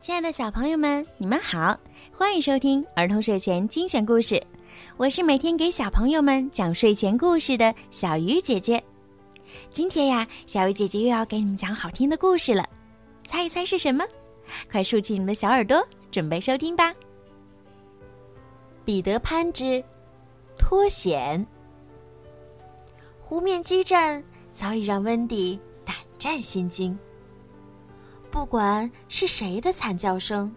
亲爱的小朋友们，你们好，欢迎收听儿童睡前精选故事。我是每天给小朋友们讲睡前故事的小鱼姐姐。今天呀，小鱼姐姐又要给你们讲好听的故事了，猜一猜是什么？快竖起你们的小耳朵，准备收听吧。彼得潘之脱险。湖面激战早已让温迪胆战心惊。不管是谁的惨叫声，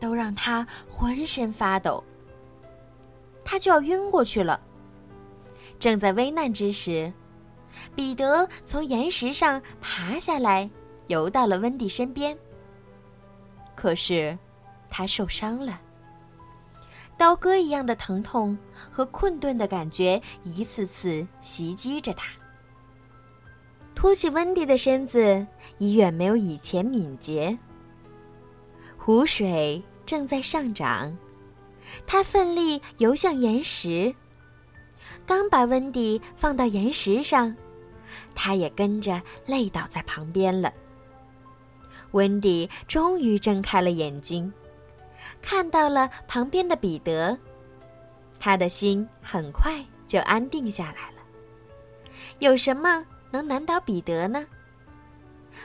都让他浑身发抖。他就要晕过去了。正在危难之时，彼得从岩石上爬下来，游到了温迪身边。可是，他受伤了。刀割一样的疼痛和困顿的感觉一次次袭击着他。托起温迪的身子已远没有以前敏捷。湖水正在上涨，他奋力游向岩石。刚把温迪放到岩石上，他也跟着累倒在旁边了。温迪终于睁开了眼睛，看到了旁边的彼得，他的心很快就安定下来了。有什么？能难倒彼得呢？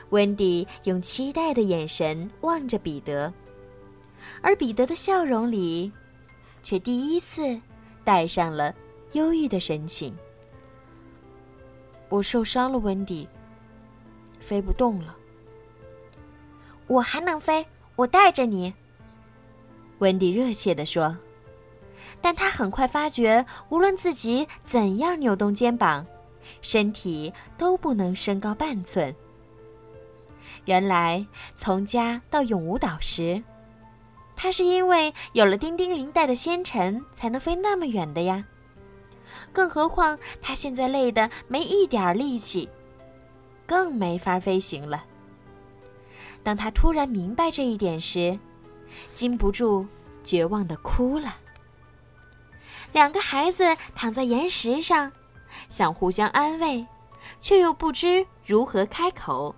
温迪用期待的眼神望着彼得，而彼得的笑容里，却第一次带上了忧郁的神情。我受伤了，温迪，飞不动了。我还能飞，我带着你。温迪热切地说，但他很快发觉，无论自己怎样扭动肩膀。身体都不能升高半寸。原来从家到永无岛时，他是因为有了叮叮铃带的仙尘才能飞那么远的呀。更何况他现在累得没一点力气，更没法飞行了。当他突然明白这一点时，禁不住绝望的哭了。两个孩子躺在岩石上。想互相安慰，却又不知如何开口。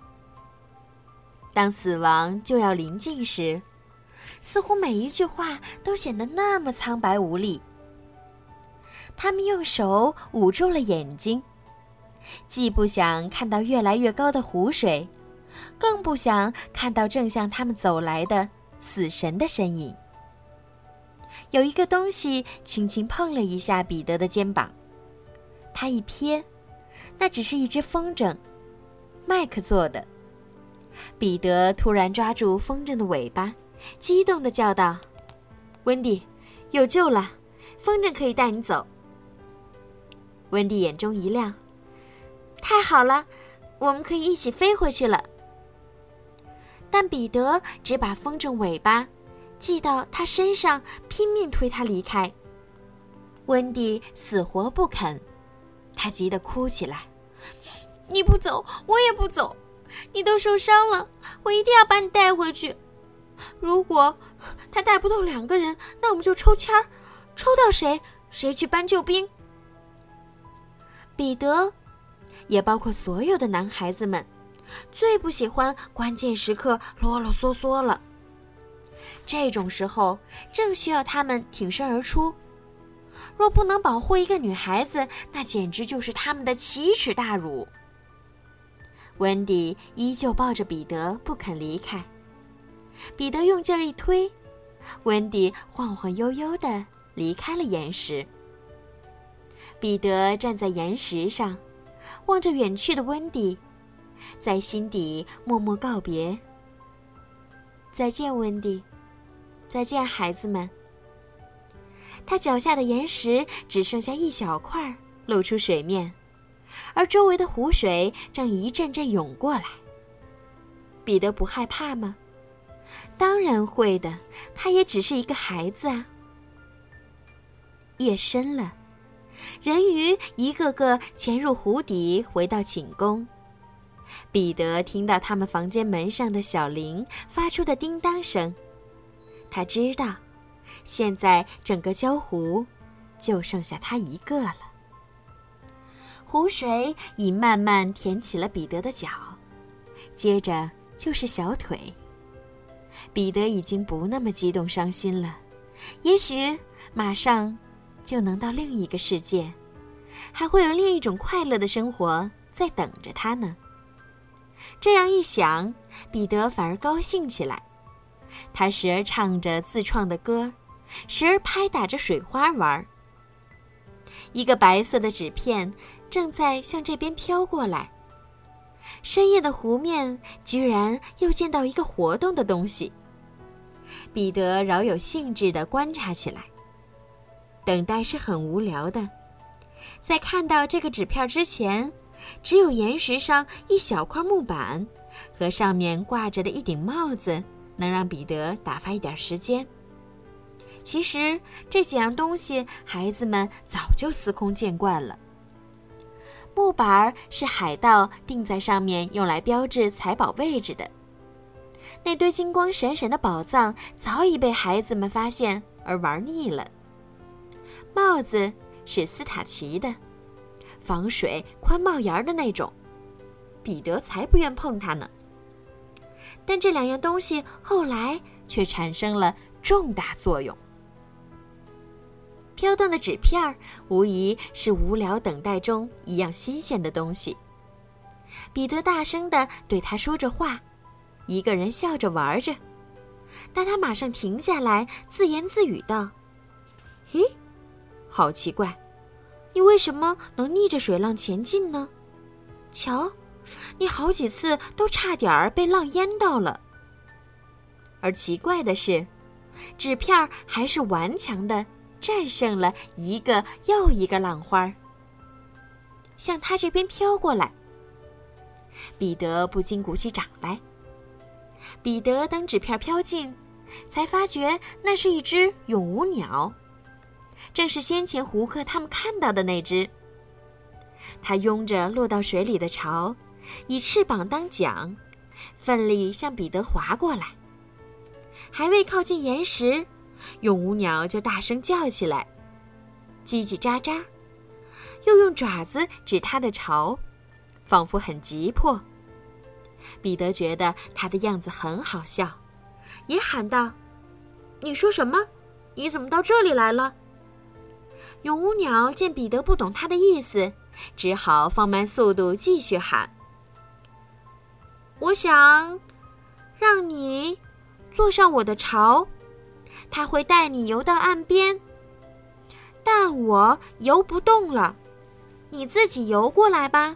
当死亡就要临近时，似乎每一句话都显得那么苍白无力。他们用手捂住了眼睛，既不想看到越来越高的湖水，更不想看到正向他们走来的死神的身影。有一个东西轻轻碰了一下彼得的肩膀。他一瞥，那只是一只风筝，麦克做的。彼得突然抓住风筝的尾巴，激动地叫道：“温蒂，有救了！风筝可以带你走。”温蒂眼中一亮：“太好了，我们可以一起飞回去了。”但彼得只把风筝尾巴系到他身上，拼命推他离开。温蒂死活不肯。他急得哭起来：“你不走，我也不走。你都受伤了，我一定要把你带回去。如果他带不动两个人，那我们就抽签儿，抽到谁，谁去搬救兵。”彼得，也包括所有的男孩子们，最不喜欢关键时刻啰啰嗦嗦了。这种时候，正需要他们挺身而出。若不能保护一个女孩子，那简直就是他们的奇耻大辱。温迪依旧抱着彼得不肯离开，彼得用劲儿一推，温迪晃晃悠悠地离开了岩石。彼得站在岩石上，望着远去的温迪，在心底默默告别：“再见，温迪，再见，孩子们。”他脚下的岩石只剩下一小块露出水面，而周围的湖水正一阵阵涌过来。彼得不害怕吗？当然会的，他也只是一个孩子啊。夜深了，人鱼一个个潜入湖底，回到寝宫。彼得听到他们房间门上的小铃发出的叮当声，他知道。现在整个礁湖，就剩下他一个了。湖水已慢慢填起了彼得的脚，接着就是小腿。彼得已经不那么激动伤心了，也许马上就能到另一个世界，还会有另一种快乐的生活在等着他呢。这样一想，彼得反而高兴起来。他时而唱着自创的歌，时而拍打着水花玩。一个白色的纸片正在向这边飘过来。深夜的湖面居然又见到一个活动的东西。彼得饶有兴致地观察起来。等待是很无聊的，在看到这个纸片之前，只有岩石上一小块木板和上面挂着的一顶帽子能让彼得打发一点时间。其实这几样东西，孩子们早就司空见惯了。木板儿是海盗钉在上面用来标志财宝位置的。那堆金光闪闪的宝藏早已被孩子们发现而玩腻了。帽子是斯塔奇的，防水、宽帽檐的那种，彼得才不愿碰它呢。但这两样东西后来却产生了重大作用。飘动的纸片儿，无疑是无聊等待中一样新鲜的东西。彼得大声地对他说着话，一个人笑着玩着，但他马上停下来，自言自语道：“咦，好奇怪，你为什么能逆着水浪前进呢？瞧，你好几次都差点儿被浪淹到了。而奇怪的是，纸片儿还是顽强的。”战胜了一个又一个浪花，向他这边飘过来。彼得不禁鼓起掌来。彼得等纸片飘近，才发觉那是一只永无鸟，正是先前胡克他们看到的那只。它拥着落到水里的巢，以翅膀当桨，奋力向彼得划过来。还未靠近岩石。永无鸟就大声叫起来，叽叽喳喳，又用爪子指它的巢，仿佛很急迫。彼得觉得它的样子很好笑，也喊道：“你说什么？你怎么到这里来了？”永无鸟见彼得不懂它的意思，只好放慢速度继续喊：“我想让你坐上我的巢。”他会带你游到岸边，但我游不动了，你自己游过来吧。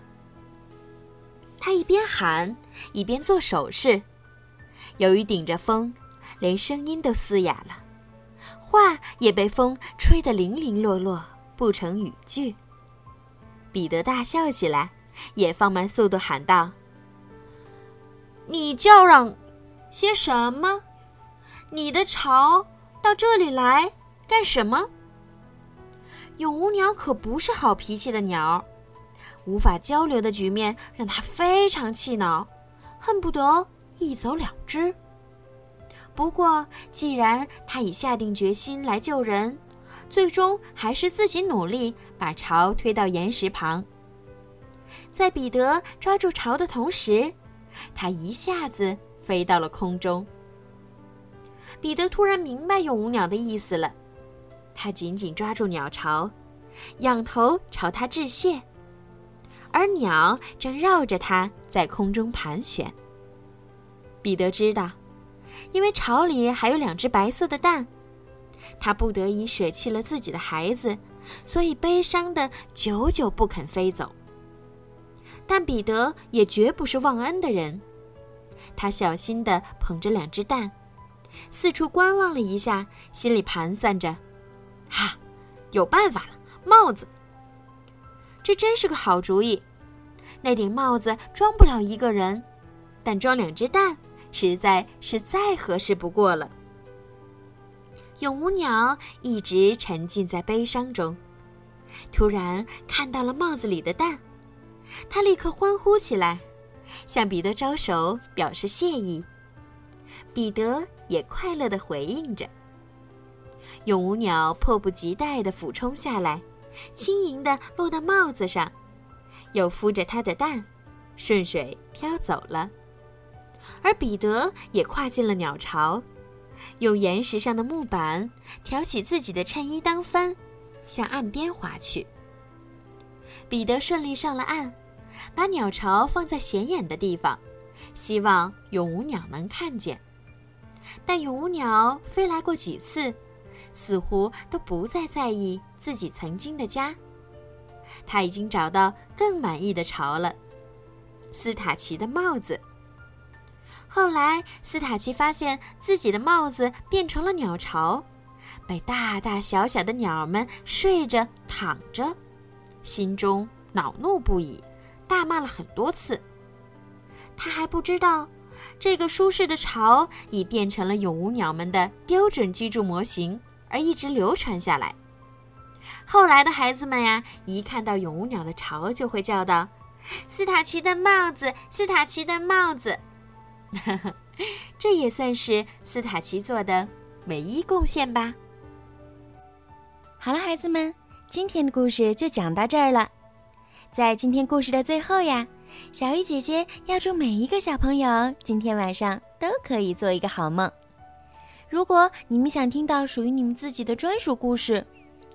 他一边喊，一边做手势。由于顶着风，连声音都嘶哑了，话也被风吹得零零落落，不成语句。彼得大笑起来，也放慢速度喊道：“你叫嚷些什么？你的巢？”到这里来干什么？永无鸟可不是好脾气的鸟，无法交流的局面让他非常气恼，恨不得一走了之。不过，既然他已下定决心来救人，最终还是自己努力把巢推到岩石旁。在彼得抓住巢的同时，他一下子飞到了空中。彼得突然明白永无鸟的意思了，他紧紧抓住鸟巢，仰头朝它致谢，而鸟正绕着它在空中盘旋。彼得知道，因为巢里还有两只白色的蛋，他不得已舍弃了自己的孩子，所以悲伤的久久不肯飞走。但彼得也绝不是忘恩的人，他小心地捧着两只蛋。四处观望了一下，心里盘算着：“哈，有办法了！帽子，这真是个好主意。那顶帽子装不了一个人，但装两只蛋，实在是再合适不过了。”永无鸟一直沉浸在悲伤中，突然看到了帽子里的蛋，他立刻欢呼起来，向彼得招手表示谢意。彼得也快乐地回应着。永无鸟迫不及待地俯冲下来，轻盈地落到帽子上，又孵着它的蛋，顺水飘走了。而彼得也跨进了鸟巢，用岩石上的木板挑起自己的衬衣当帆，向岸边划去。彼得顺利上了岸，把鸟巢放在显眼的地方，希望永无鸟能看见。但永无鸟飞来过几次，似乎都不再在意自己曾经的家。他已经找到更满意的巢了——斯塔奇的帽子。后来，斯塔奇发现自己的帽子变成了鸟巢，被大大小小的鸟们睡着、躺着，心中恼怒不已，大骂了很多次。他还不知道，这个舒适的巢已变成了永无鸟们的标准居住模型，而一直流传下来。后来的孩子们呀，一看到永无鸟的巢，就会叫道：“斯塔奇的帽子，斯塔奇的帽子。”这也算是斯塔奇做的唯一贡献吧。好了，孩子们，今天的故事就讲到这儿了。在今天故事的最后呀，小鱼姐姐要祝每一个小朋友今天晚上都可以做一个好梦。如果你们想听到属于你们自己的专属故事，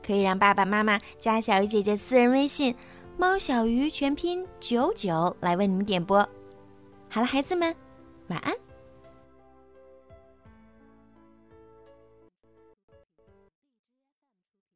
可以让爸爸妈妈加小鱼姐姐私人微信“猫小鱼”全拼九九来为你们点播。好了，孩子们。晚安。